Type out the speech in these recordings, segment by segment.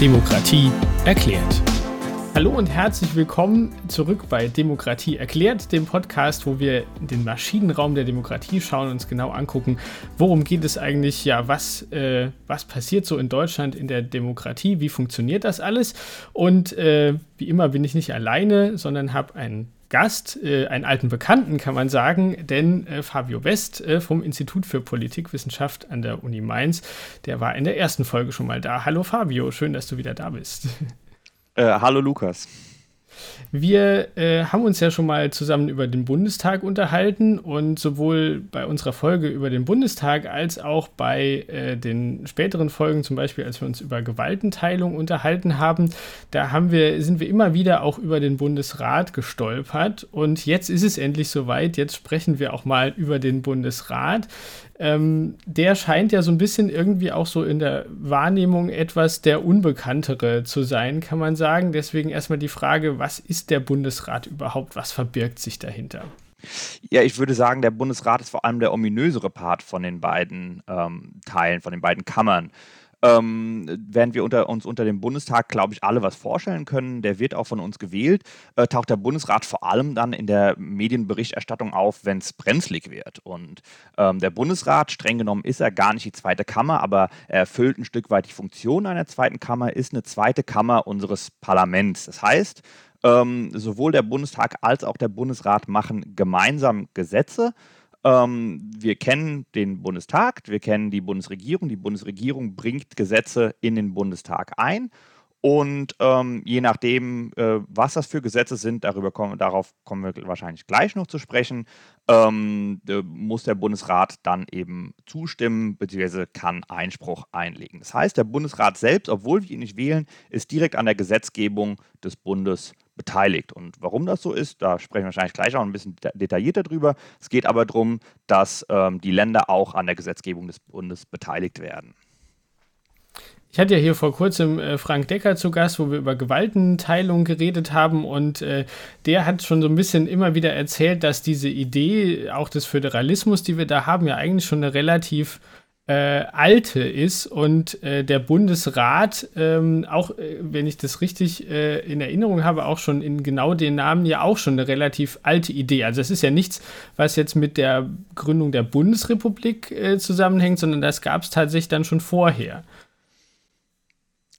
Demokratie erklärt. Hallo und herzlich willkommen zurück bei Demokratie erklärt, dem Podcast, wo wir in den Maschinenraum der Demokratie schauen und uns genau angucken, worum geht es eigentlich, ja, was, äh, was passiert so in Deutschland in der Demokratie, wie funktioniert das alles. Und äh, wie immer bin ich nicht alleine, sondern habe einen Gast, äh, einen alten Bekannten, kann man sagen, denn äh, Fabio West äh, vom Institut für Politikwissenschaft an der Uni Mainz, der war in der ersten Folge schon mal da. Hallo Fabio, schön, dass du wieder da bist. Äh, hallo Lukas. Wir äh, haben uns ja schon mal zusammen über den Bundestag unterhalten und sowohl bei unserer Folge über den Bundestag als auch bei äh, den späteren Folgen, zum Beispiel als wir uns über Gewaltenteilung unterhalten haben, da haben wir, sind wir immer wieder auch über den Bundesrat gestolpert und jetzt ist es endlich soweit, jetzt sprechen wir auch mal über den Bundesrat ähm, der scheint ja so ein bisschen irgendwie auch so in der Wahrnehmung etwas der Unbekanntere zu sein, kann man sagen. Deswegen erstmal die Frage, was ist der Bundesrat überhaupt? Was verbirgt sich dahinter? Ja, ich würde sagen, der Bundesrat ist vor allem der ominösere Part von den beiden ähm, Teilen, von den beiden Kammern. Ähm, während wir unter, uns unter dem Bundestag, glaube ich, alle was vorstellen können, der wird auch von uns gewählt, äh, taucht der Bundesrat vor allem dann in der Medienberichterstattung auf, wenn es brenzlig wird. Und ähm, der Bundesrat, streng genommen, ist er gar nicht die zweite Kammer, aber er erfüllt ein Stück weit die Funktion einer zweiten Kammer, ist eine zweite Kammer unseres Parlaments. Das heißt, ähm, sowohl der Bundestag als auch der Bundesrat machen gemeinsam Gesetze. Ähm, wir kennen den Bundestag, wir kennen die Bundesregierung. Die Bundesregierung bringt Gesetze in den Bundestag ein. Und ähm, je nachdem, äh, was das für Gesetze sind, darüber kommen, darauf kommen wir wahrscheinlich gleich noch zu sprechen, ähm, muss der Bundesrat dann eben zustimmen bzw. kann Einspruch einlegen. Das heißt, der Bundesrat selbst, obwohl wir ihn nicht wählen, ist direkt an der Gesetzgebung des Bundes beteiligt. Und warum das so ist, da sprechen wir wahrscheinlich gleich auch ein bisschen detaillierter drüber. Es geht aber darum, dass ähm, die Länder auch an der Gesetzgebung des Bundes beteiligt werden. Ich hatte ja hier vor kurzem äh, Frank Decker zu Gast, wo wir über Gewaltenteilung geredet haben und äh, der hat schon so ein bisschen immer wieder erzählt, dass diese Idee auch des Föderalismus, die wir da haben, ja eigentlich schon eine relativ äh, alte ist und äh, der Bundesrat, ähm, auch äh, wenn ich das richtig äh, in Erinnerung habe, auch schon in genau den Namen ja auch schon eine relativ alte Idee. Also es ist ja nichts, was jetzt mit der Gründung der Bundesrepublik äh, zusammenhängt, sondern das gab es tatsächlich dann schon vorher.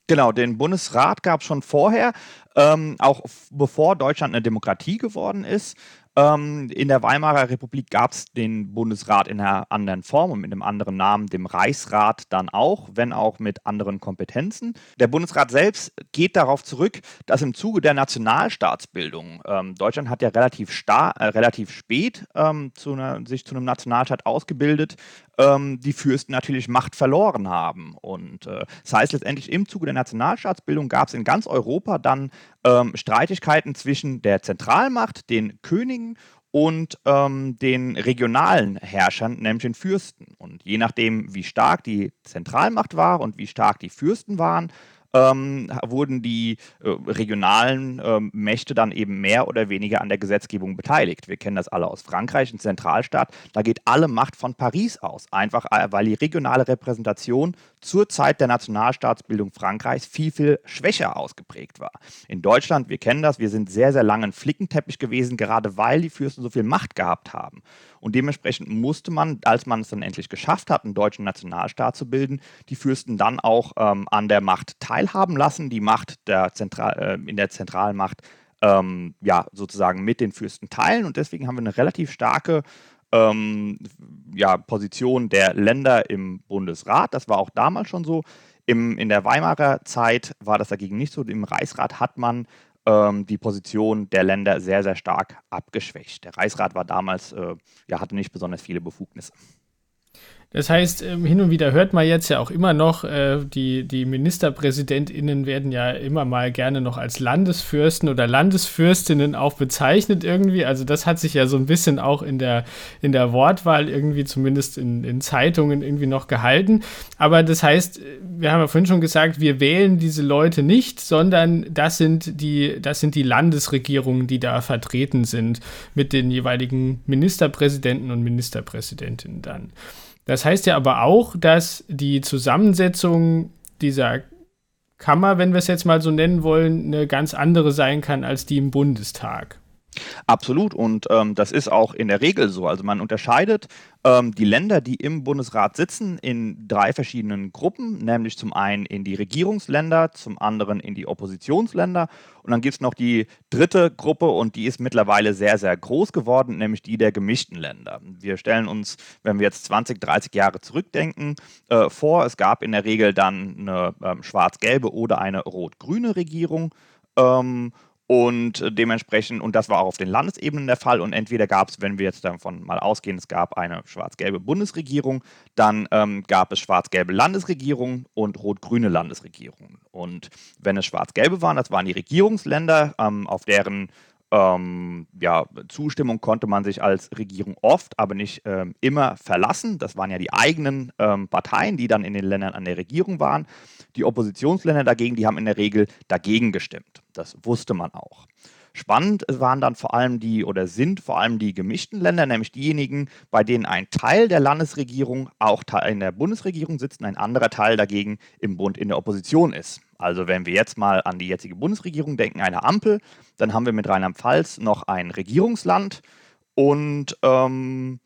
Genau, den Bundesrat gab es schon vorher, ähm, auch bevor Deutschland eine Demokratie geworden ist. Ähm, in der Weimarer Republik gab es den Bundesrat in einer anderen Form und mit einem anderen Namen, dem Reichsrat dann auch, wenn auch mit anderen Kompetenzen. Der Bundesrat selbst geht darauf zurück, dass im Zuge der Nationalstaatsbildung, ähm, Deutschland hat ja relativ, star äh, relativ spät ähm, zu einer, sich zu einem Nationalstaat ausgebildet, ähm, die Fürsten natürlich Macht verloren haben. Und äh, das heißt letztendlich im Zuge der Nationalstaatsbildung gab es in ganz Europa dann ähm, Streitigkeiten zwischen der Zentralmacht, den Königen und ähm, den regionalen Herrschern, nämlich den Fürsten. Und je nachdem, wie stark die Zentralmacht war und wie stark die Fürsten waren, ähm, wurden die äh, regionalen äh, Mächte dann eben mehr oder weniger an der Gesetzgebung beteiligt. Wir kennen das alle aus Frankreich, ein Zentralstaat. Da geht alle Macht von Paris aus, einfach äh, weil die regionale Repräsentation zur Zeit der Nationalstaatsbildung Frankreichs viel, viel schwächer ausgeprägt war. In Deutschland, wir kennen das, wir sind sehr, sehr lange ein Flickenteppich gewesen, gerade weil die Fürsten so viel Macht gehabt haben. Und dementsprechend musste man, als man es dann endlich geschafft hat, einen deutschen Nationalstaat zu bilden, die Fürsten dann auch ähm, an der Macht teilhaben lassen, die Macht der Zentral, äh, in der Zentralmacht ähm, ja, sozusagen mit den Fürsten teilen. Und deswegen haben wir eine relativ starke ähm, ja, Position der Länder im Bundesrat. Das war auch damals schon so. Im, in der Weimarer Zeit war das dagegen nicht so. Im Reichsrat hat man die Position der Länder sehr, sehr stark abgeschwächt. Der Reichsrat war damals, äh, ja, hatte nicht besonders viele Befugnisse. Das heißt, ähm, hin und wieder hört man jetzt ja auch immer noch, äh, die, die MinisterpräsidentInnen werden ja immer mal gerne noch als Landesfürsten oder Landesfürstinnen auch bezeichnet irgendwie. Also das hat sich ja so ein bisschen auch in der, in der Wortwahl irgendwie zumindest in, in Zeitungen irgendwie noch gehalten. Aber das heißt, wir haben ja vorhin schon gesagt, wir wählen diese Leute nicht, sondern das sind die, das sind die Landesregierungen, die da vertreten sind mit den jeweiligen Ministerpräsidenten und Ministerpräsidentinnen dann. Das heißt ja aber auch, dass die Zusammensetzung dieser Kammer, wenn wir es jetzt mal so nennen wollen, eine ganz andere sein kann als die im Bundestag. Absolut. Und ähm, das ist auch in der Regel so. Also man unterscheidet ähm, die Länder, die im Bundesrat sitzen, in drei verschiedenen Gruppen, nämlich zum einen in die Regierungsländer, zum anderen in die Oppositionsländer. Und dann gibt es noch die dritte Gruppe und die ist mittlerweile sehr, sehr groß geworden, nämlich die der gemischten Länder. Wir stellen uns, wenn wir jetzt 20, 30 Jahre zurückdenken, äh, vor, es gab in der Regel dann eine ähm, schwarz-gelbe oder eine rot-grüne Regierung. Ähm, und äh, dementsprechend, und das war auch auf den Landesebenen der Fall, und entweder gab es, wenn wir jetzt davon mal ausgehen, es gab eine schwarz-gelbe Bundesregierung, dann ähm, gab es schwarz-gelbe Landesregierungen und rot-grüne Landesregierungen. Und wenn es schwarz-gelbe waren, das waren die Regierungsländer, ähm, auf deren ähm, ja, Zustimmung konnte man sich als Regierung oft, aber nicht ähm, immer verlassen. Das waren ja die eigenen ähm, Parteien, die dann in den Ländern an der Regierung waren. Die Oppositionsländer dagegen, die haben in der Regel dagegen gestimmt. Das wusste man auch. Spannend waren dann vor allem die oder sind vor allem die gemischten Länder, nämlich diejenigen, bei denen ein Teil der Landesregierung auch in der Bundesregierung sitzt und ein anderer Teil dagegen im Bund in der Opposition ist. Also wenn wir jetzt mal an die jetzige Bundesregierung denken, eine Ampel, dann haben wir mit Rheinland-Pfalz noch ein Regierungsland und ähm,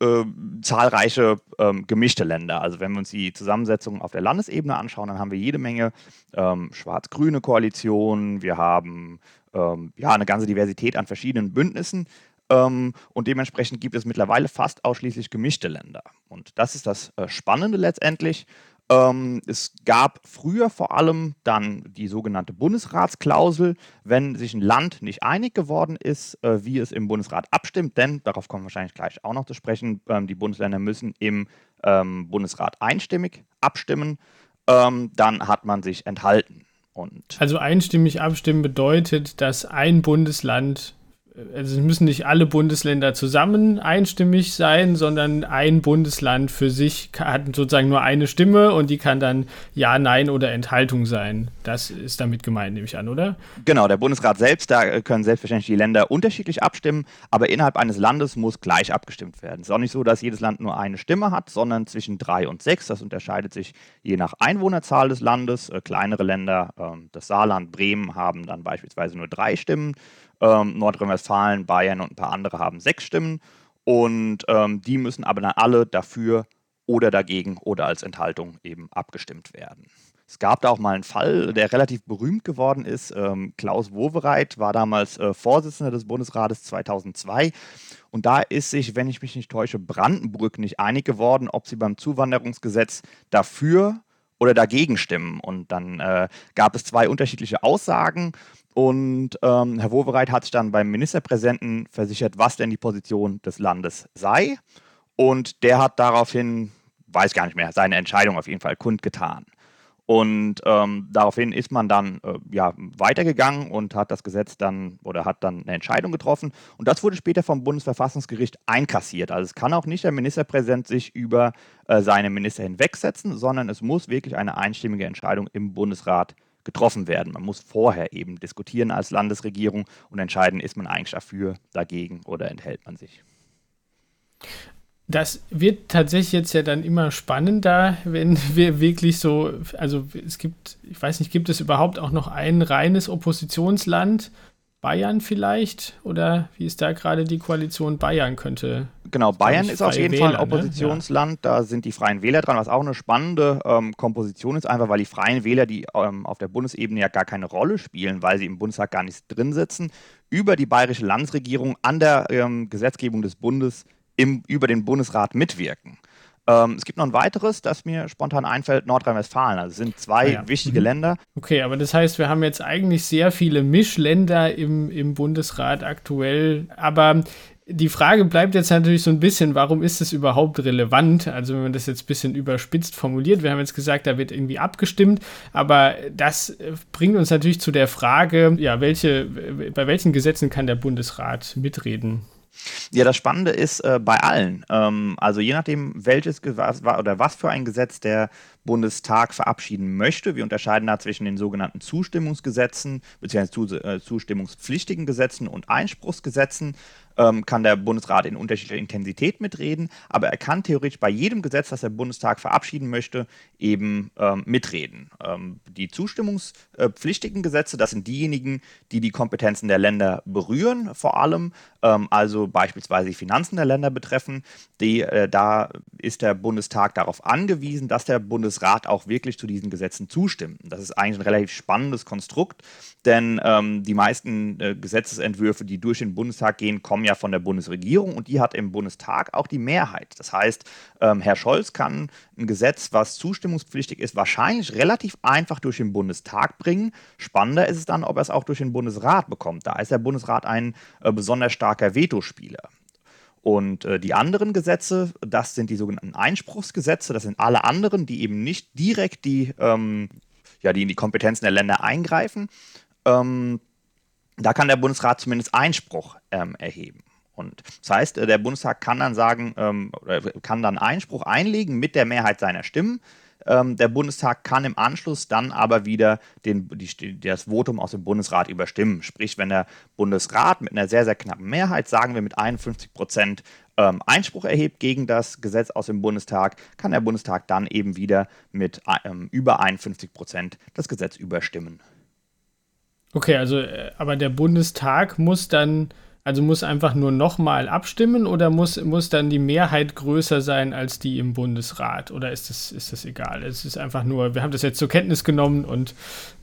äh, zahlreiche ähm, gemischte Länder. Also wenn wir uns die Zusammensetzung auf der Landesebene anschauen, dann haben wir jede Menge ähm, schwarz-grüne Koalitionen, wir haben ähm, ja eine ganze Diversität an verschiedenen Bündnissen. Ähm, und dementsprechend gibt es mittlerweile fast ausschließlich gemischte Länder. Und das ist das äh, Spannende letztendlich. Ähm, es gab früher vor allem dann die sogenannte Bundesratsklausel, wenn sich ein Land nicht einig geworden ist, äh, wie es im Bundesrat abstimmt, denn darauf kommen wir wahrscheinlich gleich auch noch zu sprechen, ähm, die Bundesländer müssen im ähm, Bundesrat einstimmig abstimmen, ähm, dann hat man sich enthalten. Und also einstimmig abstimmen bedeutet, dass ein Bundesland also es müssen nicht alle Bundesländer zusammen einstimmig sein, sondern ein Bundesland für sich hat sozusagen nur eine Stimme und die kann dann Ja, Nein oder Enthaltung sein. Das ist damit gemeint, nehme ich an, oder? Genau, der Bundesrat selbst, da können selbstverständlich die Länder unterschiedlich abstimmen, aber innerhalb eines Landes muss gleich abgestimmt werden. Es ist auch nicht so, dass jedes Land nur eine Stimme hat, sondern zwischen drei und sechs. Das unterscheidet sich je nach Einwohnerzahl des Landes. Äh, kleinere Länder, äh, das Saarland, Bremen haben dann beispielsweise nur drei Stimmen. Ähm, Nordrhein-Westfalen, Bayern und ein paar andere haben sechs Stimmen. Und ähm, die müssen aber dann alle dafür oder dagegen oder als Enthaltung eben abgestimmt werden. Es gab da auch mal einen Fall, der relativ berühmt geworden ist. Ähm, Klaus Wowereit war damals äh, Vorsitzender des Bundesrates 2002. Und da ist sich, wenn ich mich nicht täusche, Brandenburg nicht einig geworden, ob sie beim Zuwanderungsgesetz dafür oder dagegen stimmen. Und dann äh, gab es zwei unterschiedliche Aussagen. Und ähm, Herr Wowereit hat sich dann beim Ministerpräsidenten versichert, was denn die Position des Landes sei. Und der hat daraufhin, weiß gar nicht mehr, seine Entscheidung auf jeden Fall kundgetan. Und ähm, daraufhin ist man dann äh, ja, weitergegangen und hat das Gesetz dann oder hat dann eine Entscheidung getroffen. Und das wurde später vom Bundesverfassungsgericht einkassiert. Also es kann auch nicht der Ministerpräsident sich über äh, seine Minister hinwegsetzen, sondern es muss wirklich eine einstimmige Entscheidung im Bundesrat getroffen werden. Man muss vorher eben diskutieren als Landesregierung und entscheiden, ist man eigentlich dafür, dagegen oder enthält man sich. Das wird tatsächlich jetzt ja dann immer spannender, wenn wir wirklich so, also es gibt, ich weiß nicht, gibt es überhaupt auch noch ein reines Oppositionsland, Bayern vielleicht? Oder wie ist da gerade die Koalition Bayern könnte? Genau, Bayern ist auf jeden Wähler, Fall ein? Oppositionsland. Ne? Da sind die Freien Wähler dran, was auch eine spannende ähm, Komposition ist, einfach weil die Freien Wähler, die ähm, auf der Bundesebene ja gar keine Rolle spielen, weil sie im Bundestag gar nicht drin sitzen, über die bayerische Landesregierung an der ähm, Gesetzgebung des Bundes im, über den Bundesrat mitwirken. Ähm, es gibt noch ein weiteres, das mir spontan einfällt, Nordrhein-Westfalen. Also es sind zwei ah, ja. wichtige mhm. Länder. Okay, aber das heißt, wir haben jetzt eigentlich sehr viele Mischländer im, im Bundesrat aktuell. Aber die Frage bleibt jetzt natürlich so ein bisschen, warum ist es überhaupt relevant? Also wenn man das jetzt ein bisschen überspitzt formuliert, wir haben jetzt gesagt, da wird irgendwie abgestimmt, aber das bringt uns natürlich zu der Frage, ja, welche, bei welchen Gesetzen kann der Bundesrat mitreden? Ja, das Spannende ist äh, bei allen. Ähm, also je nachdem, welches was, oder was für ein Gesetz der Bundestag verabschieden möchte. Wir unterscheiden da zwischen den sogenannten Zustimmungsgesetzen bzw. Äh, zustimmungspflichtigen Gesetzen und Einspruchsgesetzen. ähm, kann der Bundesrat in unterschiedlicher Intensität mitreden, aber er kann theoretisch bei jedem Gesetz, das der Bundestag verabschieden möchte, eben ähm, mitreden. Ähm, die zustimmungspflichtigen Gesetze, das sind diejenigen, die die Kompetenzen der Länder berühren, vor allem, ähm, also beispielsweise die Finanzen der Länder betreffen. Die, äh, da ist der Bundestag darauf angewiesen, dass der Bundesrat auch wirklich zu diesen Gesetzen zustimmt. Das ist eigentlich ein relativ spannendes Konstrukt, denn ähm, die meisten äh, Gesetzesentwürfe, die durch den Bundestag gehen, kommen ja von der Bundesregierung und die hat im Bundestag auch die Mehrheit. Das heißt, ähm, Herr Scholz kann ein Gesetz, was zustimmungspflichtig ist, wahrscheinlich relativ einfach durch den Bundestag bringen. Spannender ist es dann, ob er es auch durch den Bundesrat bekommt. Da ist der Bundesrat ein äh, besonders starker Vetospieler. Und äh, die anderen Gesetze, das sind die sogenannten Einspruchsgesetze, das sind alle anderen, die eben nicht direkt die, ähm, ja, die in die Kompetenzen der Länder eingreifen. Ähm, da kann der Bundesrat zumindest Einspruch ähm, erheben. Und das heißt, äh, der Bundestag kann dann sagen, ähm, kann dann Einspruch einlegen mit der Mehrheit seiner Stimmen. Ähm, der Bundestag kann im Anschluss dann aber wieder den, die, das Votum aus dem Bundesrat überstimmen. Sprich, wenn der Bundesrat mit einer sehr, sehr knappen Mehrheit, sagen wir mit 51 Prozent, ähm, Einspruch erhebt gegen das Gesetz aus dem Bundestag, kann der Bundestag dann eben wieder mit ähm, über 51 Prozent das Gesetz überstimmen. Okay, also äh, aber der Bundestag muss dann also muss einfach nur nochmal abstimmen oder muss, muss dann die Mehrheit größer sein als die im Bundesrat? Oder ist das, ist das egal? Es ist einfach nur, wir haben das jetzt zur Kenntnis genommen und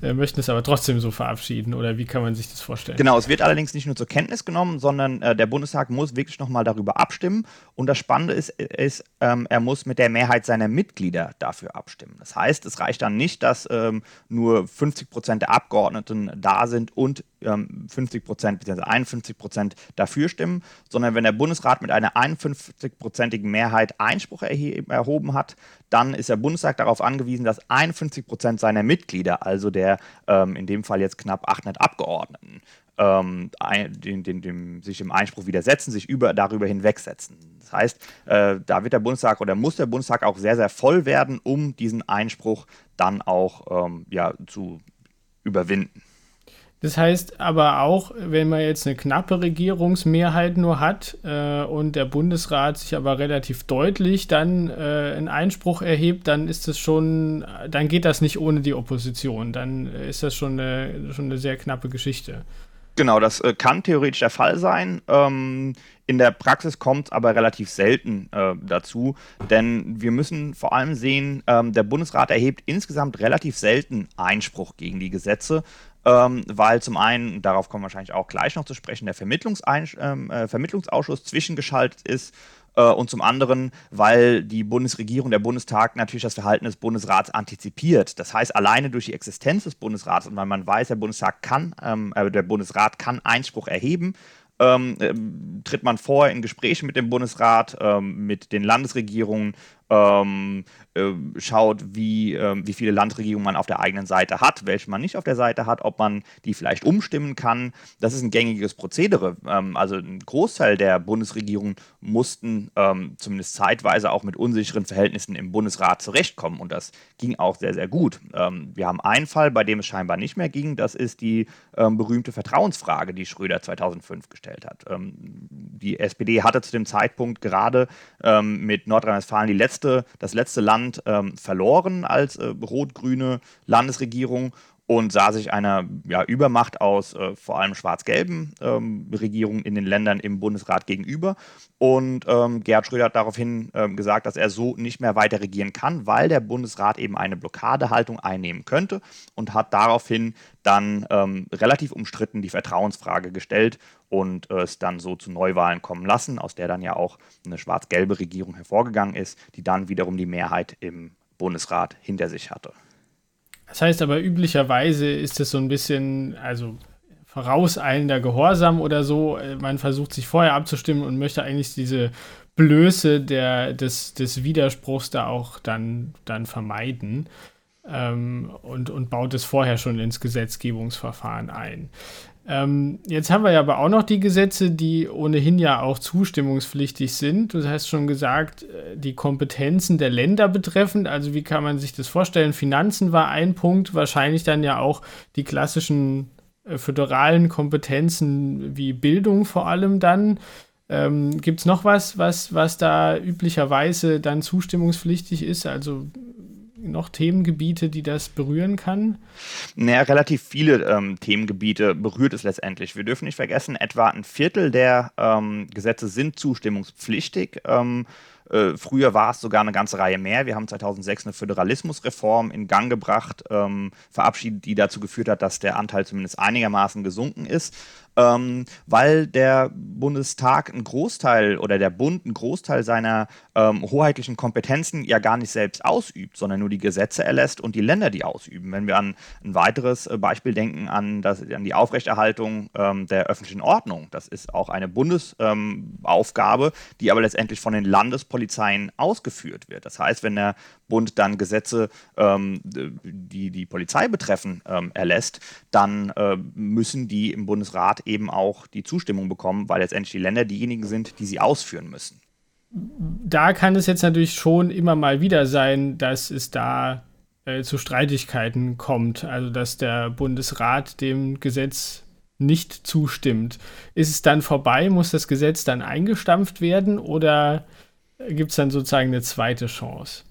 äh, möchten es aber trotzdem so verabschieden. Oder wie kann man sich das vorstellen? Genau, es wird allerdings nicht nur zur Kenntnis genommen, sondern äh, der Bundestag muss wirklich nochmal darüber abstimmen. Und das Spannende ist, ist ähm, er muss mit der Mehrheit seiner Mitglieder dafür abstimmen. Das heißt, es reicht dann nicht, dass ähm, nur 50 Prozent der Abgeordneten da sind und ähm, 50 Prozent bzw. 51 Prozent dafür stimmen, sondern wenn der Bundesrat mit einer 51-prozentigen Mehrheit Einspruch erhoben hat, dann ist der Bundestag darauf angewiesen, dass 51 Prozent seiner Mitglieder, also der ähm, in dem Fall jetzt knapp 800 Abgeordneten, ähm, den, den, dem, sich dem Einspruch widersetzen, sich über, darüber hinwegsetzen. Das heißt, äh, da wird der Bundestag oder muss der Bundestag auch sehr, sehr voll werden, um diesen Einspruch dann auch ähm, ja, zu überwinden. Das heißt aber auch, wenn man jetzt eine knappe Regierungsmehrheit nur hat äh, und der Bundesrat sich aber relativ deutlich dann äh, einen Einspruch erhebt, dann ist das schon, dann geht das nicht ohne die Opposition. Dann ist das schon eine, schon eine sehr knappe Geschichte. Genau, das äh, kann theoretisch der Fall sein. Ähm, in der Praxis kommt es aber relativ selten äh, dazu, denn wir müssen vor allem sehen, ähm, der Bundesrat erhebt insgesamt relativ selten Einspruch gegen die Gesetze ähm, weil zum einen, darauf kommen wir wahrscheinlich auch gleich noch zu sprechen, der ähm, äh, Vermittlungsausschuss zwischengeschaltet ist äh, und zum anderen, weil die Bundesregierung, der Bundestag natürlich das Verhalten des Bundesrats antizipiert. Das heißt, alleine durch die Existenz des Bundesrats und weil man weiß, der Bundestag kann, ähm, äh, der Bundesrat kann Einspruch erheben, ähm, äh, tritt man vor in Gesprächen mit dem Bundesrat, ähm, mit den Landesregierungen, ähm, äh, schaut, wie, äh, wie viele Landregierungen man auf der eigenen Seite hat, welche man nicht auf der Seite hat, ob man die vielleicht umstimmen kann. Das ist ein gängiges Prozedere. Ähm, also ein Großteil der Bundesregierung mussten ähm, zumindest zeitweise auch mit unsicheren Verhältnissen im Bundesrat zurechtkommen und das ging auch sehr, sehr gut. Ähm, wir haben einen Fall, bei dem es scheinbar nicht mehr ging, das ist die ähm, berühmte Vertrauensfrage, die Schröder 2005 gestellt hat. Ähm, die SPD hatte zu dem Zeitpunkt gerade mit Nordrhein-Westfalen die letzte letzte, das letzte Land ähm, verloren als äh, rot-grüne Landesregierung und sah sich einer ja, Übermacht aus äh, vor allem schwarz-gelben ähm, Regierungen in den Ländern im Bundesrat gegenüber. Und ähm, Gerhard Schröder hat daraufhin ähm, gesagt, dass er so nicht mehr weiter regieren kann, weil der Bundesrat eben eine Blockadehaltung einnehmen könnte und hat daraufhin dann ähm, relativ umstritten die Vertrauensfrage gestellt und äh, es dann so zu Neuwahlen kommen lassen, aus der dann ja auch eine schwarz-gelbe Regierung hervorgegangen ist, die dann wiederum die Mehrheit im Bundesrat hinter sich hatte. Das heißt aber üblicherweise ist es so ein bisschen, also vorauseilender Gehorsam oder so. Man versucht sich vorher abzustimmen und möchte eigentlich diese Blöße der, des, des Widerspruchs da auch dann, dann vermeiden ähm, und, und baut es vorher schon ins Gesetzgebungsverfahren ein. Ähm, jetzt haben wir ja aber auch noch die Gesetze, die ohnehin ja auch zustimmungspflichtig sind. Du hast schon gesagt, äh, die Kompetenzen der Länder betreffend. Also wie kann man sich das vorstellen? Finanzen war ein Punkt, wahrscheinlich dann ja auch die klassischen äh, föderalen Kompetenzen wie Bildung vor allem dann. Ähm, Gibt es noch was, was, was da üblicherweise dann zustimmungspflichtig ist? Also noch Themengebiete, die das berühren kann? Naja, relativ viele ähm, Themengebiete berührt es letztendlich. Wir dürfen nicht vergessen, etwa ein Viertel der ähm, Gesetze sind zustimmungspflichtig. Ähm, äh, früher war es sogar eine ganze Reihe mehr. Wir haben 2006 eine Föderalismusreform in Gang gebracht, ähm, verabschiedet, die dazu geführt hat, dass der Anteil zumindest einigermaßen gesunken ist ähm, weil der Bundestag einen Großteil oder der Bund einen Großteil seiner ähm, hoheitlichen Kompetenzen ja gar nicht selbst ausübt, sondern nur die Gesetze erlässt und die Länder die ausüben. Wenn wir an ein weiteres äh, Beispiel denken, an, das, an die Aufrechterhaltung ähm, der öffentlichen Ordnung, das ist auch eine Bundesaufgabe, ähm, die aber letztendlich von den Landespolizeien ausgeführt wird. Das heißt, wenn der Bund dann Gesetze, ähm, die die Polizei betreffen, ähm, erlässt, dann äh, müssen die im Bundesrat eben auch die Zustimmung bekommen, weil letztendlich die Länder diejenigen sind, die sie ausführen müssen. Da kann es jetzt natürlich schon immer mal wieder sein, dass es da äh, zu Streitigkeiten kommt, also dass der Bundesrat dem Gesetz nicht zustimmt. Ist es dann vorbei? Muss das Gesetz dann eingestampft werden oder gibt es dann sozusagen eine zweite Chance?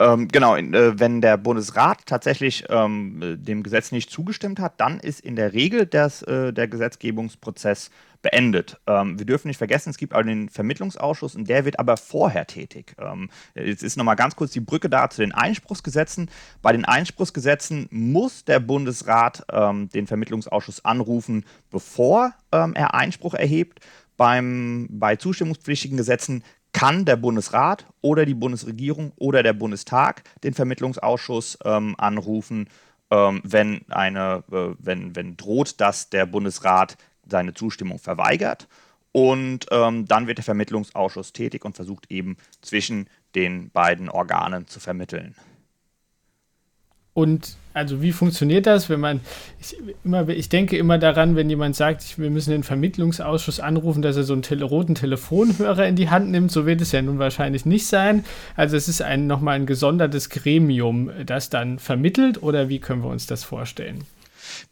Ähm, genau, äh, wenn der Bundesrat tatsächlich ähm, dem Gesetz nicht zugestimmt hat, dann ist in der Regel das, äh, der Gesetzgebungsprozess beendet. Ähm, wir dürfen nicht vergessen, es gibt auch den Vermittlungsausschuss und der wird aber vorher tätig. Ähm, jetzt ist nochmal ganz kurz die Brücke da zu den Einspruchsgesetzen. Bei den Einspruchsgesetzen muss der Bundesrat ähm, den Vermittlungsausschuss anrufen, bevor ähm, er Einspruch erhebt. Beim, bei zustimmungspflichtigen Gesetzen kann der Bundesrat oder die Bundesregierung oder der Bundestag den Vermittlungsausschuss ähm, anrufen, ähm, wenn, eine, äh, wenn, wenn droht, dass der Bundesrat seine Zustimmung verweigert. Und ähm, dann wird der Vermittlungsausschuss tätig und versucht eben zwischen den beiden Organen zu vermitteln. Und also wie funktioniert das, wenn man, ich, immer, ich denke immer daran, wenn jemand sagt, wir müssen den Vermittlungsausschuss anrufen, dass er so einen tele roten Telefonhörer in die Hand nimmt, so wird es ja nun wahrscheinlich nicht sein. Also es ist ein, nochmal ein gesondertes Gremium, das dann vermittelt oder wie können wir uns das vorstellen?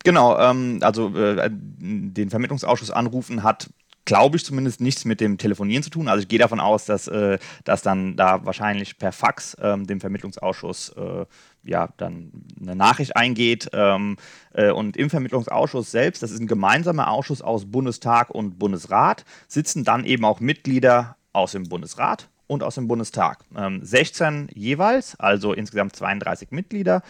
Genau, ähm, also äh, den Vermittlungsausschuss anrufen hat glaube ich zumindest nichts mit dem Telefonieren zu tun. Also ich gehe davon aus, dass, äh, dass dann da wahrscheinlich per Fax ähm, dem Vermittlungsausschuss äh, ja, dann eine Nachricht eingeht. Ähm, äh, und im Vermittlungsausschuss selbst, das ist ein gemeinsamer Ausschuss aus Bundestag und Bundesrat, sitzen dann eben auch Mitglieder aus dem Bundesrat und aus dem Bundestag. Ähm, 16 jeweils, also insgesamt 32 Mitglieder.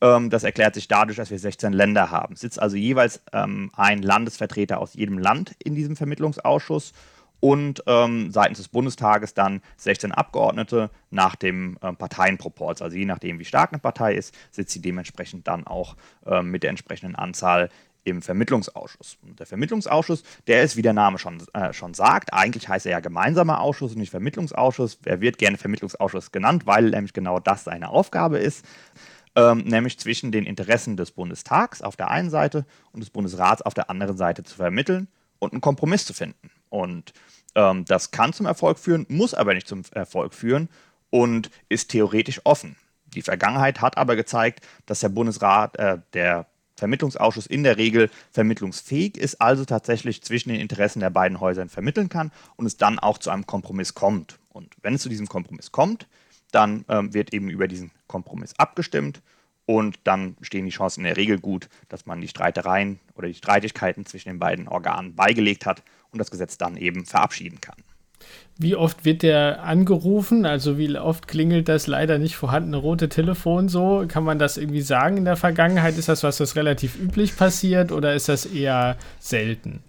Ähm, das erklärt sich dadurch, dass wir 16 Länder haben. Sitzt also jeweils ähm, ein Landesvertreter aus jedem Land in diesem Vermittlungsausschuss und ähm, seitens des Bundestages dann 16 Abgeordnete nach dem Parteienproporz. Also je nachdem, wie stark eine Partei ist, sitzt sie dementsprechend dann auch mit der entsprechenden Anzahl im Vermittlungsausschuss. Und der Vermittlungsausschuss, der ist, wie der Name schon, äh, schon sagt, eigentlich heißt er ja gemeinsamer Ausschuss und nicht Vermittlungsausschuss. Er wird gerne Vermittlungsausschuss genannt, weil nämlich genau das seine Aufgabe ist. Ähm, nämlich zwischen den Interessen des Bundestags auf der einen Seite und des Bundesrats auf der anderen Seite zu vermitteln und einen Kompromiss zu finden. Und ähm, das kann zum Erfolg führen, muss aber nicht zum Erfolg führen und ist theoretisch offen. Die Vergangenheit hat aber gezeigt, dass der Bundesrat, äh, der Vermittlungsausschuss in der Regel vermittlungsfähig ist, also tatsächlich zwischen den Interessen der beiden Häusern vermitteln kann und es dann auch zu einem Kompromiss kommt. Und wenn es zu diesem Kompromiss kommt, dann ähm, wird eben über diesen Kompromiss abgestimmt und dann stehen die Chancen in der Regel gut, dass man die Streitereien oder die Streitigkeiten zwischen den beiden Organen beigelegt hat und das Gesetz dann eben verabschieden kann. Wie oft wird der angerufen? Also wie oft klingelt das leider nicht vorhandene rote Telefon so? Kann man das irgendwie sagen in der Vergangenheit? Ist das was, das relativ üblich passiert oder ist das eher selten?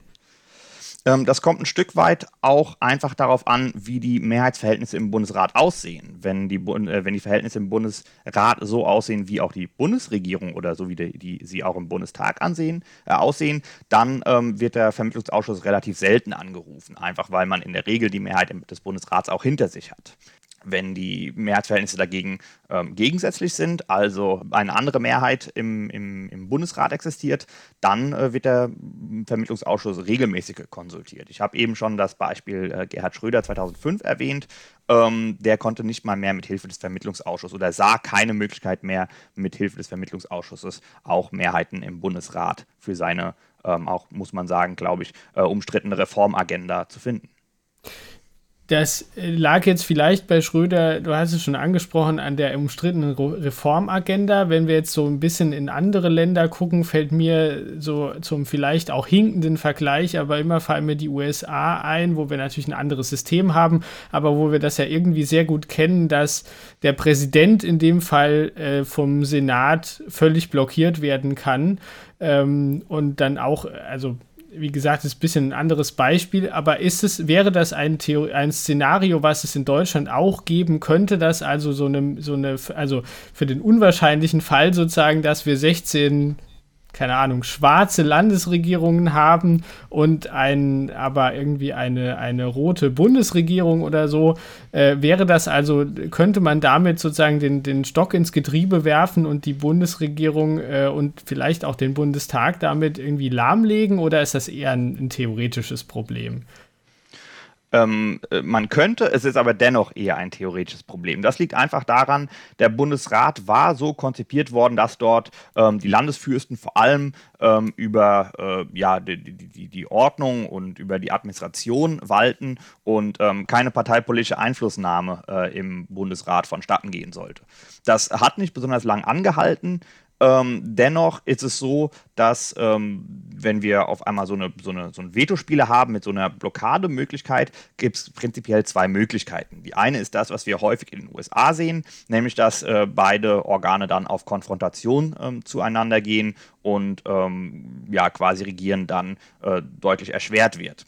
Ähm, das kommt ein Stück weit auch einfach darauf an, wie die Mehrheitsverhältnisse im Bundesrat aussehen. Wenn die, äh, wenn die Verhältnisse im Bundesrat so aussehen, wie auch die Bundesregierung oder so wie die, die sie auch im Bundestag ansehen, äh, aussehen, dann ähm, wird der Vermittlungsausschuss relativ selten angerufen, einfach weil man in der Regel die Mehrheit des Bundesrats auch hinter sich hat. Wenn die Mehrheitsverhältnisse dagegen ähm, gegensätzlich sind, also eine andere Mehrheit im, im, im Bundesrat existiert, dann äh, wird der Vermittlungsausschuss regelmäßig konsultiert. Ich habe eben schon das Beispiel äh, Gerhard Schröder 2005 erwähnt. Ähm, der konnte nicht mal mehr mit Hilfe des Vermittlungsausschusses oder sah keine Möglichkeit mehr, mit Hilfe des Vermittlungsausschusses auch Mehrheiten im Bundesrat für seine, ähm, auch muss man sagen, glaube ich, äh, umstrittene Reformagenda zu finden. Das lag jetzt vielleicht bei Schröder, du hast es schon angesprochen, an der umstrittenen Reformagenda. Wenn wir jetzt so ein bisschen in andere Länder gucken, fällt mir so zum vielleicht auch hinkenden Vergleich, aber immer fallen mir die USA ein, wo wir natürlich ein anderes System haben, aber wo wir das ja irgendwie sehr gut kennen, dass der Präsident in dem Fall äh, vom Senat völlig blockiert werden kann. Ähm, und dann auch, also wie gesagt, ist ein bisschen ein anderes Beispiel, aber ist es, wäre das ein, Theor ein Szenario, was es in Deutschland auch geben könnte, dass also so eine, so eine, also für den unwahrscheinlichen Fall sozusagen, dass wir 16 keine Ahnung, schwarze Landesregierungen haben und ein, aber irgendwie eine, eine rote Bundesregierung oder so, äh, wäre das also, könnte man damit sozusagen den, den Stock ins Getriebe werfen und die Bundesregierung äh, und vielleicht auch den Bundestag damit irgendwie lahmlegen oder ist das eher ein, ein theoretisches Problem? Ähm, äh, man könnte, es ist aber dennoch eher ein theoretisches Problem. Das liegt einfach daran, der Bundesrat war so konzipiert worden, dass dort ähm, die Landesfürsten vor allem ähm, über äh, ja, die, die, die, Ordnung und über die Administration walten und ähm, keine parteipolitische Einflussnahme äh, im Bundesrat vonstatten gehen sollte. Das hat nicht besonders lang angehalten. Ähm, dennoch ist es so, dass ähm, wenn wir auf einmal so eine, so eine so ein Vetospieler haben mit so einer Blockademöglichkeit, gibt es prinzipiell zwei Möglichkeiten. Die eine ist das, was wir häufig in den USA sehen, nämlich dass äh, beide Organe dann auf Konfrontation ähm, zueinander gehen und ähm, ja quasi Regieren dann äh, deutlich erschwert wird.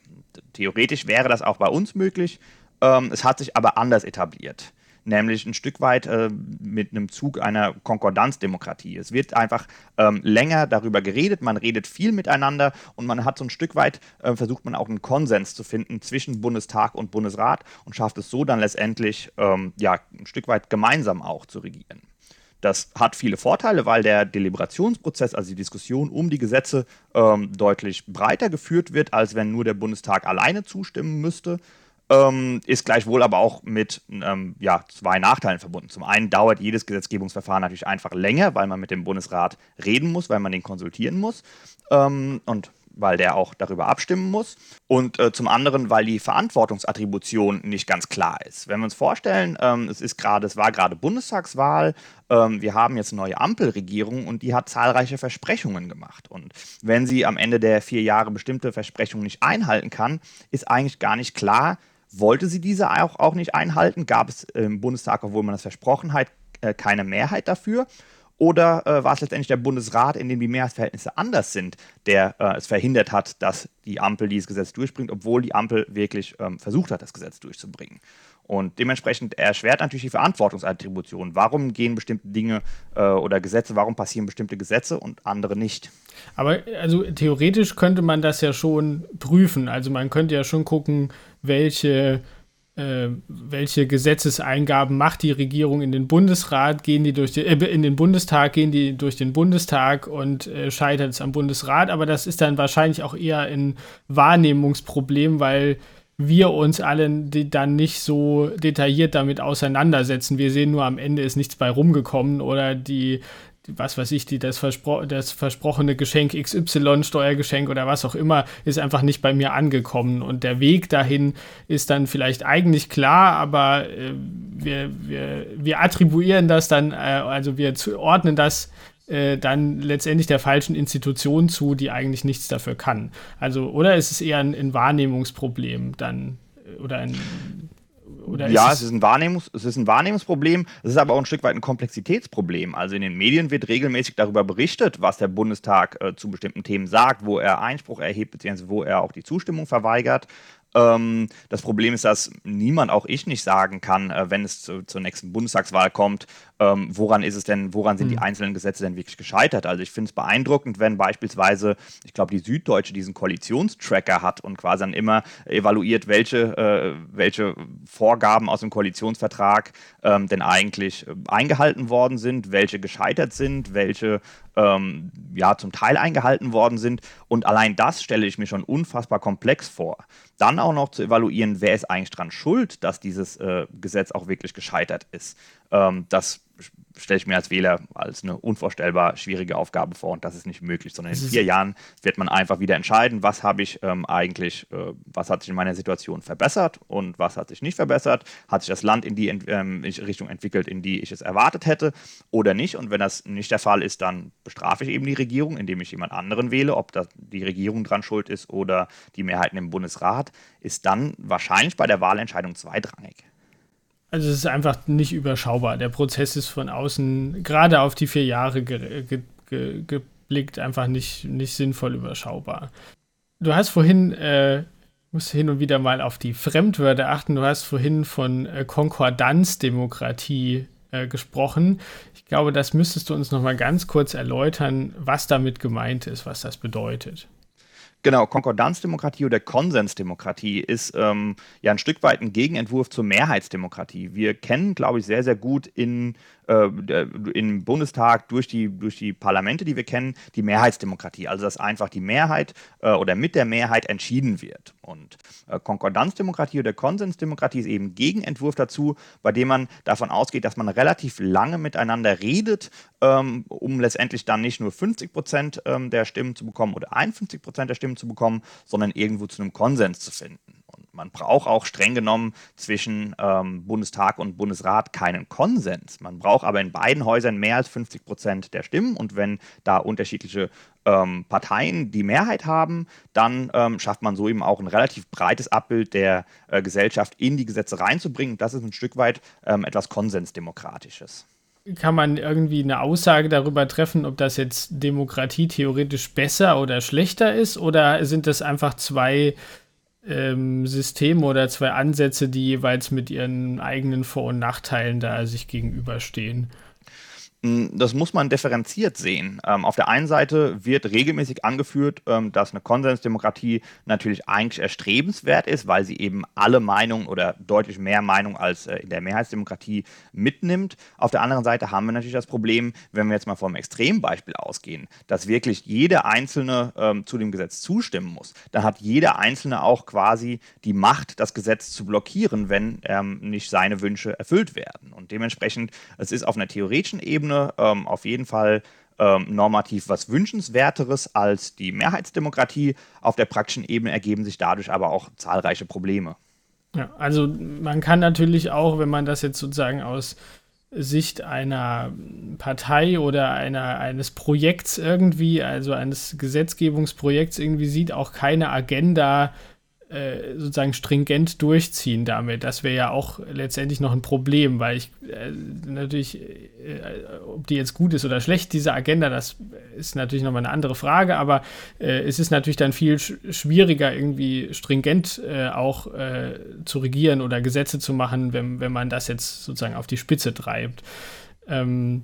Theoretisch wäre das auch bei uns möglich. Ähm, es hat sich aber anders etabliert nämlich ein Stück weit äh, mit einem Zug einer Konkordanzdemokratie. Es wird einfach ähm, länger darüber geredet, man redet viel miteinander und man hat so ein Stück weit, äh, versucht man auch einen Konsens zu finden zwischen Bundestag und Bundesrat und schafft es so dann letztendlich ähm, ja, ein Stück weit gemeinsam auch zu regieren. Das hat viele Vorteile, weil der Deliberationsprozess, also die Diskussion um die Gesetze, ähm, deutlich breiter geführt wird, als wenn nur der Bundestag alleine zustimmen müsste ähm, ist gleichwohl aber auch mit ähm, ja, zwei Nachteilen verbunden. Zum einen dauert jedes Gesetzgebungsverfahren natürlich einfach länger, weil man mit dem Bundesrat reden muss, weil man den konsultieren muss ähm, und weil der auch darüber abstimmen muss. Und äh, zum anderen, weil die Verantwortungsattribution nicht ganz klar ist. Wenn wir uns vorstellen, ähm, es ist gerade, es war gerade Bundestagswahl, ähm, wir haben jetzt eine neue Ampelregierung und die hat zahlreiche Versprechungen gemacht. Und wenn sie am Ende der vier Jahre bestimmte Versprechungen nicht einhalten kann, ist eigentlich gar nicht klar, wollte sie diese auch, auch nicht einhalten? Gab es im Bundestag, obwohl man das versprochen hat, äh, keine Mehrheit dafür? Oder äh, war es letztendlich der Bundesrat, in dem die Mehrheitsverhältnisse anders sind, der äh, es verhindert hat, dass die Ampel dieses Gesetz durchbringt, obwohl die Ampel wirklich ähm, versucht hat, das Gesetz durchzubringen? Und dementsprechend erschwert natürlich die Verantwortungsattribution. Warum gehen bestimmte Dinge äh, oder Gesetze, warum passieren bestimmte Gesetze und andere nicht? Aber also theoretisch könnte man das ja schon prüfen. Also man könnte ja schon gucken, welche äh, welche Gesetzeseingaben macht die Regierung in den Bundesrat, gehen die durch die, äh, in den Bundestag, gehen die durch den Bundestag und äh, scheitert es am Bundesrat. Aber das ist dann wahrscheinlich auch eher ein Wahrnehmungsproblem, weil wir uns alle dann nicht so detailliert damit auseinandersetzen. Wir sehen nur, am Ende ist nichts bei rumgekommen oder die, was weiß ich, die, das, verspro das versprochene Geschenk XY, Steuergeschenk oder was auch immer, ist einfach nicht bei mir angekommen. Und der Weg dahin ist dann vielleicht eigentlich klar, aber äh, wir, wir, wir attribuieren das dann, äh, also wir ordnen das äh, dann letztendlich der falschen Institution zu, die eigentlich nichts dafür kann. Also, oder ist es eher ein, ein Wahrnehmungsproblem dann? Äh, oder ein. Oder ja, es, es, ist ein Wahrnehmungs-, es ist ein Wahrnehmungsproblem, es ist aber auch ein Stück weit ein Komplexitätsproblem. Also in den Medien wird regelmäßig darüber berichtet, was der Bundestag äh, zu bestimmten Themen sagt, wo er Einspruch erhebt, beziehungsweise wo er auch die Zustimmung verweigert. Ähm, das Problem ist, dass niemand, auch ich nicht sagen kann, äh, wenn es zu, zur nächsten Bundestagswahl kommt, ähm, woran ist es denn, woran sind mhm. die einzelnen Gesetze denn wirklich gescheitert? Also ich finde es beeindruckend, wenn beispielsweise, ich glaube, die Süddeutsche diesen Koalitionstracker hat und quasi dann immer evaluiert, welche, äh, welche Vorgaben aus dem Koalitionsvertrag ähm, denn eigentlich äh, eingehalten worden sind, welche gescheitert sind, welche ähm, ja zum Teil eingehalten worden sind. Und allein das stelle ich mir schon unfassbar komplex vor. Dann auch noch zu evaluieren, wer ist eigentlich dran schuld, dass dieses äh, Gesetz auch wirklich gescheitert ist. Ähm, das stelle ich mir als Wähler als eine unvorstellbar schwierige Aufgabe vor und das ist nicht möglich, sondern in vier Jahren wird man einfach wieder entscheiden, was habe ich ähm, eigentlich, äh, was hat sich in meiner Situation verbessert und was hat sich nicht verbessert, hat sich das Land in die ähm, Richtung entwickelt, in die ich es erwartet hätte oder nicht? Und wenn das nicht der Fall ist, dann bestrafe ich eben die Regierung, indem ich jemand anderen wähle, ob das die Regierung dran schuld ist oder die Mehrheiten im Bundesrat, ist dann wahrscheinlich bei der Wahlentscheidung zweitrangig. Also es ist einfach nicht überschaubar. Der Prozess ist von außen, gerade auf die vier Jahre ge ge ge geblickt, einfach nicht, nicht sinnvoll überschaubar. Du hast vorhin, äh, musst hin und wieder mal auf die Fremdwörter achten, du hast vorhin von äh, Konkordanzdemokratie äh, gesprochen. Ich glaube, das müsstest du uns noch mal ganz kurz erläutern, was damit gemeint ist, was das bedeutet. Genau, Konkordanzdemokratie oder Konsensdemokratie ist ähm, ja ein Stück weit ein Gegenentwurf zur Mehrheitsdemokratie. Wir kennen, glaube ich, sehr, sehr gut in äh, im Bundestag durch die, durch die Parlamente, die wir kennen, die Mehrheitsdemokratie. Also dass einfach die Mehrheit äh, oder mit der Mehrheit entschieden wird. Und äh, Konkordanzdemokratie oder Konsensdemokratie ist eben Gegenentwurf dazu, bei dem man davon ausgeht, dass man relativ lange miteinander redet, ähm, um letztendlich dann nicht nur 50 Prozent ähm, der Stimmen zu bekommen oder 51 Prozent der Stimmen zu bekommen, sondern irgendwo zu einem Konsens zu finden. Man braucht auch streng genommen zwischen ähm, Bundestag und Bundesrat keinen Konsens. Man braucht aber in beiden Häusern mehr als 50 Prozent der Stimmen. Und wenn da unterschiedliche ähm, Parteien die Mehrheit haben, dann ähm, schafft man so eben auch ein relativ breites Abbild der äh, Gesellschaft in die Gesetze reinzubringen. Das ist ein Stück weit ähm, etwas Konsensdemokratisches kann man irgendwie eine Aussage darüber treffen, ob das jetzt Demokratie theoretisch besser oder schlechter ist? Oder sind das einfach zwei ähm, Systeme oder zwei Ansätze, die jeweils mit ihren eigenen Vor- und Nachteilen da sich gegenüberstehen. Hm, das muss man differenziert sehen. Ähm, auf der einen Seite wird regelmäßig angeführt, ähm, dass eine Konsensdemokratie natürlich eigentlich erstrebenswert ist, weil sie eben alle Meinungen oder deutlich mehr Meinungen als äh, in der Mehrheitsdemokratie mitnimmt. Auf der anderen Seite haben wir natürlich das Problem, wenn wir jetzt mal vom Extrembeispiel ausgehen, dass wirklich jeder Einzelne ähm, zu dem Gesetz zustimmen muss. Dann hat jeder Einzelne auch quasi die Macht, das Gesetz zu blockieren, wenn nicht seine Wünsche erfüllt werden. Und dementsprechend, es ist auf einer theoretischen Ebene Ebene ähm, auf jeden Fall ähm, normativ was Wünschenswerteres als die Mehrheitsdemokratie. Auf der praktischen Ebene ergeben sich dadurch aber auch zahlreiche Probleme. Ja, also man kann natürlich auch, wenn man das jetzt sozusagen aus Sicht einer Partei oder einer, eines Projekts irgendwie, also eines Gesetzgebungsprojekts irgendwie sieht, auch keine Agenda äh, sozusagen stringent durchziehen damit. Das wäre ja auch letztendlich noch ein Problem, weil ich äh, natürlich, äh, ob die jetzt gut ist oder schlecht, diese Agenda, das ist natürlich nochmal eine andere Frage, aber äh, es ist natürlich dann viel sch schwieriger, irgendwie stringent äh, auch zu regieren oder Gesetze zu machen, wenn, wenn man das jetzt sozusagen auf die Spitze treibt. Ähm,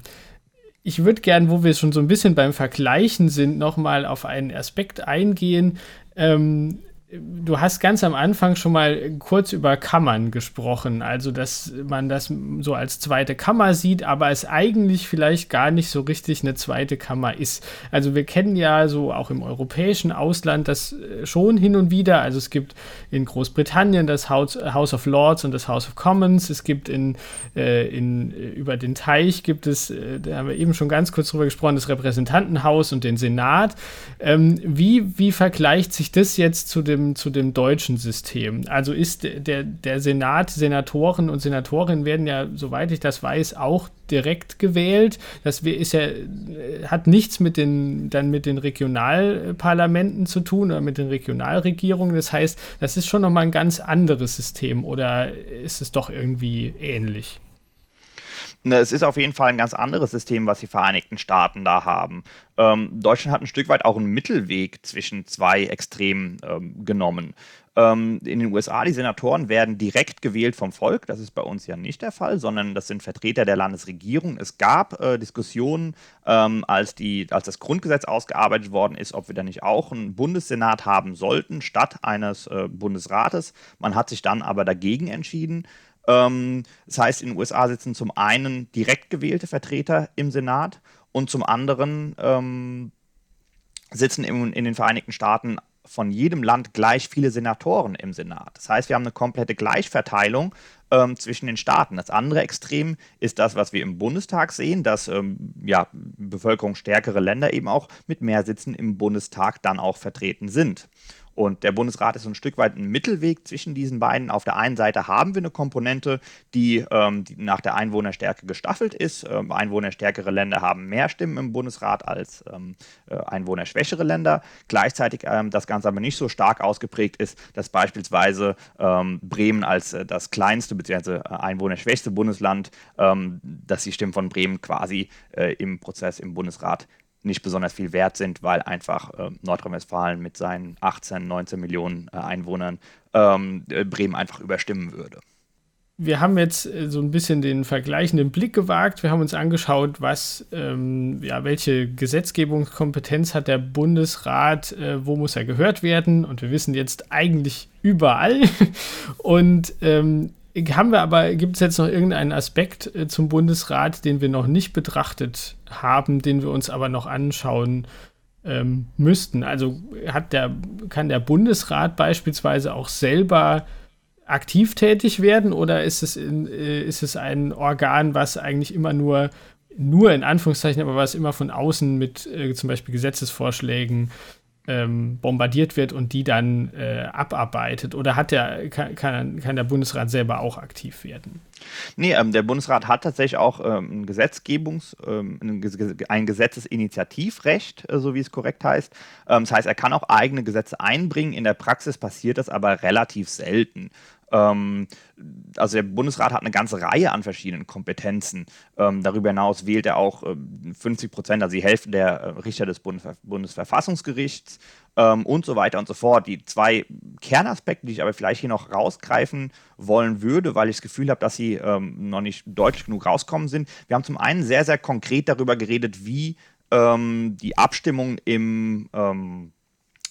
ich würde gern, wo wir schon so ein bisschen beim Vergleichen sind, nochmal auf einen Aspekt eingehen. Ähm, du hast ganz am Anfang schon mal kurz über Kammern gesprochen, also dass man das so als zweite Kammer sieht, aber es eigentlich vielleicht gar nicht so richtig eine zweite Kammer ist. Also wir kennen ja so auch im europäischen Ausland das äh, schon hin und wieder. Also es gibt in Großbritannien das House, of Lords und das House of Commons. Es gibt in, äh, in äh, über den Teich gibt es, da haben wir eben schon ganz kurz drüber gesprochen, das Repräsentantenhaus und den Senat. Ähm, wie, wie vergleicht sich das jetzt zu dem zu dem deutschen System. Also ist der, der Senat, Senatoren und Senatorinnen werden ja, soweit ich das weiß, auch direkt gewählt. Das ist ja, hat nichts mit den, dann mit den Regionalparlamenten zu tun oder mit den Regionalregierungen. Das heißt, das ist schon nochmal ein ganz anderes System oder ist es doch irgendwie ähnlich? Ne, es ist auf jeden Fall ein ganz anderes System, was die Vereinigten Staaten da haben. Ähm, Deutschland hat ein Stück weit auch einen Mittelweg zwischen zwei Extremen ähm, genommen. Ähm, in den USA, die Senatoren werden direkt gewählt vom Volk. Das ist bei uns ja nicht der Fall, sondern das sind Vertreter der Landesregierung. Es gab äh, Diskussionen, ähm, als, die, als das Grundgesetz ausgearbeitet worden ist, ob wir da nicht auch einen Bundessenat haben sollten, statt eines äh, Bundesrates. Man hat sich dann aber dagegen entschieden. Ähm, das heißt, in den USA sitzen zum einen direkt gewählte Vertreter im Senat und zum anderen ähm, sitzen im, in den Vereinigten Staaten von jedem Land gleich viele Senatoren im Senat. Das heißt, wir haben eine komplette Gleichverteilung ähm, zwischen den Staaten. Das andere Extrem ist das, was wir im Bundestag sehen, dass ähm, ja, bevölkerungsstärkere Länder eben auch mit mehr Sitzen im Bundestag dann auch vertreten sind. Und der Bundesrat ist ein Stück weit ein Mittelweg zwischen diesen beiden. Auf der einen Seite haben wir eine Komponente, die, ähm, die nach der Einwohnerstärke gestaffelt ist. Ähm, einwohnerstärkere Länder haben mehr Stimmen im Bundesrat als ähm, äh, einwohnerschwächere Länder. Gleichzeitig ähm, das Ganze aber nicht so stark ausgeprägt ist, dass beispielsweise ähm, Bremen als äh, das kleinste bzw. Äh, einwohnerschwächste Bundesland, ähm, dass die Stimmen von Bremen quasi äh, im Prozess im Bundesrat nicht besonders viel wert sind, weil einfach äh, Nordrhein-Westfalen mit seinen 18, 19 Millionen äh, Einwohnern ähm, äh, Bremen einfach überstimmen würde. Wir haben jetzt äh, so ein bisschen den vergleichenden Blick gewagt. Wir haben uns angeschaut, was, ähm, ja, welche Gesetzgebungskompetenz hat der Bundesrat, äh, wo muss er gehört werden. Und wir wissen jetzt eigentlich überall. Und ähm, haben wir aber, gibt es jetzt noch irgendeinen Aspekt äh, zum Bundesrat, den wir noch nicht betrachtet haben, den wir uns aber noch anschauen ähm, müssten? Also hat der, kann der Bundesrat beispielsweise auch selber aktiv tätig werden oder ist es, in, äh, ist es ein Organ, was eigentlich immer nur, nur in Anführungszeichen, aber was immer von außen mit äh, zum Beispiel Gesetzesvorschlägen ähm, bombardiert wird und die dann äh, abarbeitet? Oder hat der, kann, kann, der Bundesrat selber auch aktiv werden? Nee, ähm, der Bundesrat hat tatsächlich auch ähm, ein Gesetzgebungs-, ähm, ein Gesetzesinitiativrecht, äh, so wie es korrekt heißt. Ähm, das heißt, er kann auch eigene Gesetze einbringen. In der Praxis passiert das aber relativ selten. Ähm, also der Bundesrat hat eine ganze Reihe an verschiedenen Kompetenzen. Ähm, darüber hinaus wählt er auch äh, 50 Prozent, also die Hälfte der äh, Richter des Bundesver Bundesverfassungsgerichts ähm, und so weiter und so fort. Die zwei Kernaspekte, die ich aber vielleicht hier noch rausgreifen wollen würde, weil ich das Gefühl habe, dass sie ähm, noch nicht deutlich genug rauskommen sind. Wir haben zum einen sehr, sehr konkret darüber geredet, wie ähm, die Abstimmungen im ähm,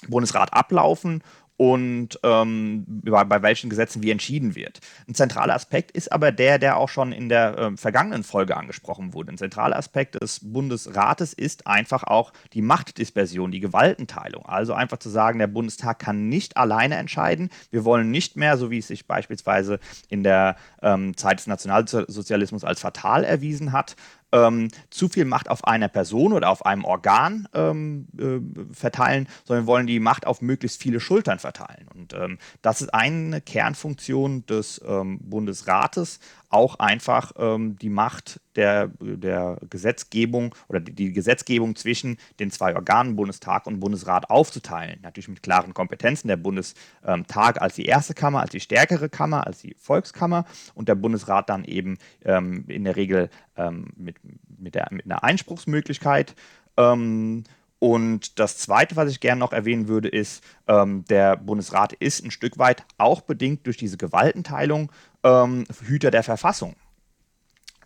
Bundesrat ablaufen und ähm, bei, bei, welchen Gesetzen wie entschieden wird. Ein zentraler Aspekt ist aber der, der auch schon in der äh, vergangenen Folge angesprochen wurde. Ein zentraler Aspekt des Bundesrates ist einfach auch die Machtdispersion, die Gewaltenteilung. Also einfach zu sagen, der Bundestag kann nicht alleine entscheiden. Wir wollen nicht mehr, so wie es sich beispielsweise in der ähm, Zeit des Nationalsozialismus als fatal erwiesen hat, ähm, zu viel Macht auf einer Person oder auf einem Organ ähm, äh, verteilen, sondern wollen die Macht auf möglichst viele Schultern verteilen. Und ähm, das ist eine Kernfunktion des ähm, Bundesrates, auch einfach ähm, die Macht der, der Gesetzgebung oder die, Gesetzgebung zwischen den zwei Organen, Bundestag und Bundesrat, aufzuteilen. Natürlich mit klaren Kompetenzen. Der Bundestag als die erste Kammer, als die stärkere Kammer, als die Volkskammer und der Bundesrat dann eben ähm, in der Regel ähm, mit, mit, der, mit einer Einspruchsmöglichkeit. Ähm, und das Zweite, was ich gerne noch erwähnen würde, ist, ähm, der Bundesrat ist ein Stück weit auch bedingt durch diese Gewaltenteilung ähm, Hüter der Verfassung.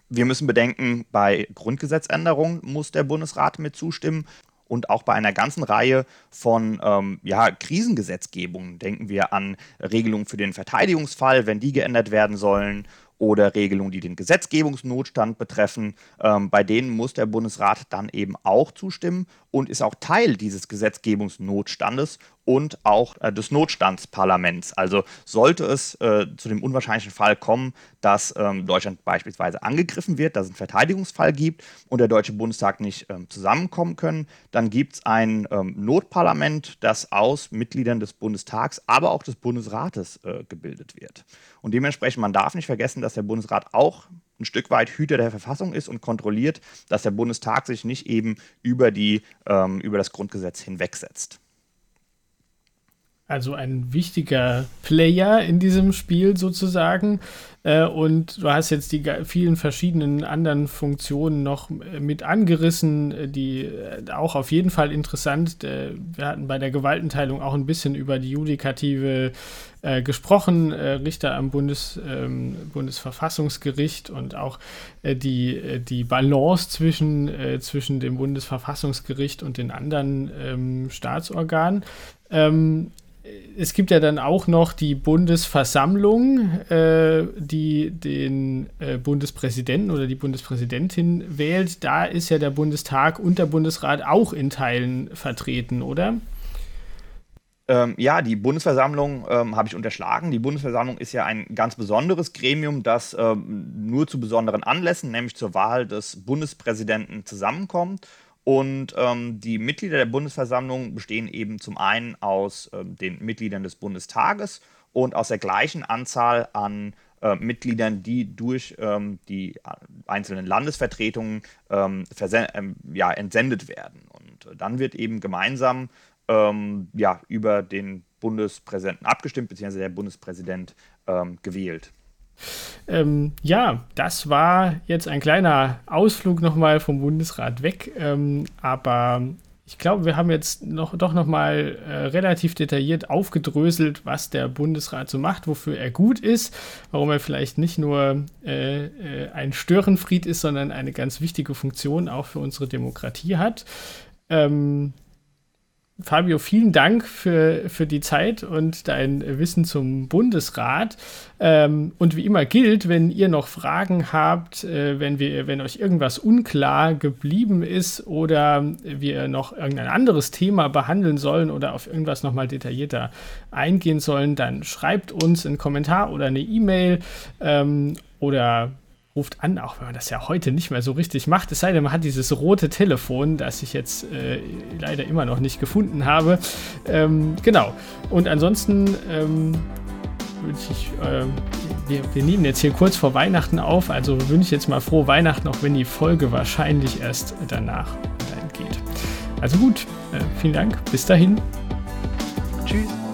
Wir müssen bedenken, bei Grundgesetzänderungen muss der Bundesrat mit zustimmen. Und auch bei einer ganzen Reihe von ähm, ja, Krisengesetzgebungen denken wir an Regelungen für den Verteidigungsfall, wenn die geändert werden sollen, oder Regelungen, die den Gesetzgebungsnotstand betreffen. Ähm, bei denen muss der Bundesrat dann eben auch zustimmen und ist auch Teil dieses Gesetzgebungsnotstandes und auch äh, des Notstandsparlaments. Also sollte es äh, zu dem unwahrscheinlichen Fall kommen, dass ähm, Deutschland beispielsweise angegriffen wird, dass es einen Verteidigungsfall gibt und der Deutsche Bundestag nicht ähm, zusammenkommen können, dann gibt es ein ähm, Notparlament, das aus Mitgliedern des Bundestags, aber auch des Bundesrates äh, gebildet wird. Und dementsprechend, man darf nicht vergessen, dass der Bundesrat auch ein Stück weit Hüter der Verfassung ist und kontrolliert, dass der Bundestag sich nicht eben über, die, ähm, über das Grundgesetz hinwegsetzt. Also ein wichtiger Player in diesem Spiel sozusagen. Äh, und du hast jetzt die vielen verschiedenen anderen Funktionen noch äh, mit angerissen, äh, die auch auf jeden Fall interessant. Wir hatten bei der Gewaltenteilung auch ein bisschen über die Judikative gesprochen, Richter am Bundes, ähm, Bundesverfassungsgericht und auch die, die Balance zwischen, zwischen dem Bundesverfassungsgericht und den anderen ähm, Staatsorganen. Ähm, es gibt ja dann auch noch die Bundesversammlung, äh, die den äh, Bundespräsidenten oder die Bundespräsidentin wählt. Da ist ja der Bundestag und der Bundesrat auch in Teilen vertreten, oder? Ähm, ja, die Bundesversammlung ähm, habe ich unterschlagen. Die Bundesversammlung ist ja ein ganz besonderes Gremium, das ähm, nur zu besonderen Anlässen, nämlich zur Wahl des Bundespräsidenten, zusammenkommt. Und ähm, die Mitglieder der Bundesversammlung bestehen eben zum einen aus ähm, den Mitgliedern des Bundestages und aus der gleichen Anzahl an äh, Mitgliedern, die durch ähm, die einzelnen Landesvertretungen ähm, ähm, ja, entsendet werden. Und äh, dann wird eben gemeinsam ähm, ja, über den Bundespräsidenten abgestimmt, beziehungsweise der Bundespräsident gewählt. Ähm, ja, das war jetzt ein kleiner Ausflug nochmal vom Bundesrat weg, ähm, aber ich glaube, wir haben jetzt noch, doch nochmal äh, relativ detailliert aufgedröselt, was der Bundesrat so macht, wofür er gut ist, warum er vielleicht nicht nur äh, äh, ein Störenfried ist, sondern eine ganz wichtige Funktion auch für unsere Demokratie hat. Ähm, Fabio, vielen Dank für, für die Zeit und dein Wissen zum Bundesrat. Ähm, und wie immer gilt, wenn ihr noch Fragen habt, äh, wenn, wir, wenn euch irgendwas unklar geblieben ist oder wir noch irgendein anderes Thema behandeln sollen oder auf irgendwas nochmal detaillierter eingehen sollen, dann schreibt uns einen Kommentar oder eine E-Mail ähm, oder ruft an, auch wenn man das ja heute nicht mehr so richtig macht. Es sei denn, man hat dieses rote Telefon, das ich jetzt äh, leider immer noch nicht gefunden habe. Ähm, genau. Und ansonsten ähm, wünsche ich, äh, wir, wir, nehmen jetzt hier kurz vor Weihnachten auf, also wünsche ich jetzt mal frohe Weihnachten, auch wenn die Folge wahrscheinlich erst danach geht. Also gut, äh, vielen Dank, bis dahin. Tschüss.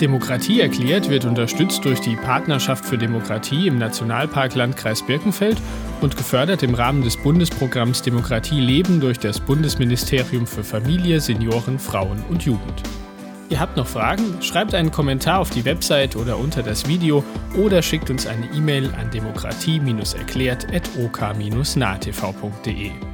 Demokratie erklärt wird unterstützt durch die Partnerschaft für Demokratie im Nationalpark Landkreis Birkenfeld und gefördert im Rahmen des Bundesprogramms Demokratie leben durch das Bundesministerium für Familie, Senioren, Frauen und Jugend. Ihr habt noch Fragen? Schreibt einen Kommentar auf die Website oder unter das Video oder schickt uns eine E-Mail an demokratie-erklärt.ok-nahtv.de.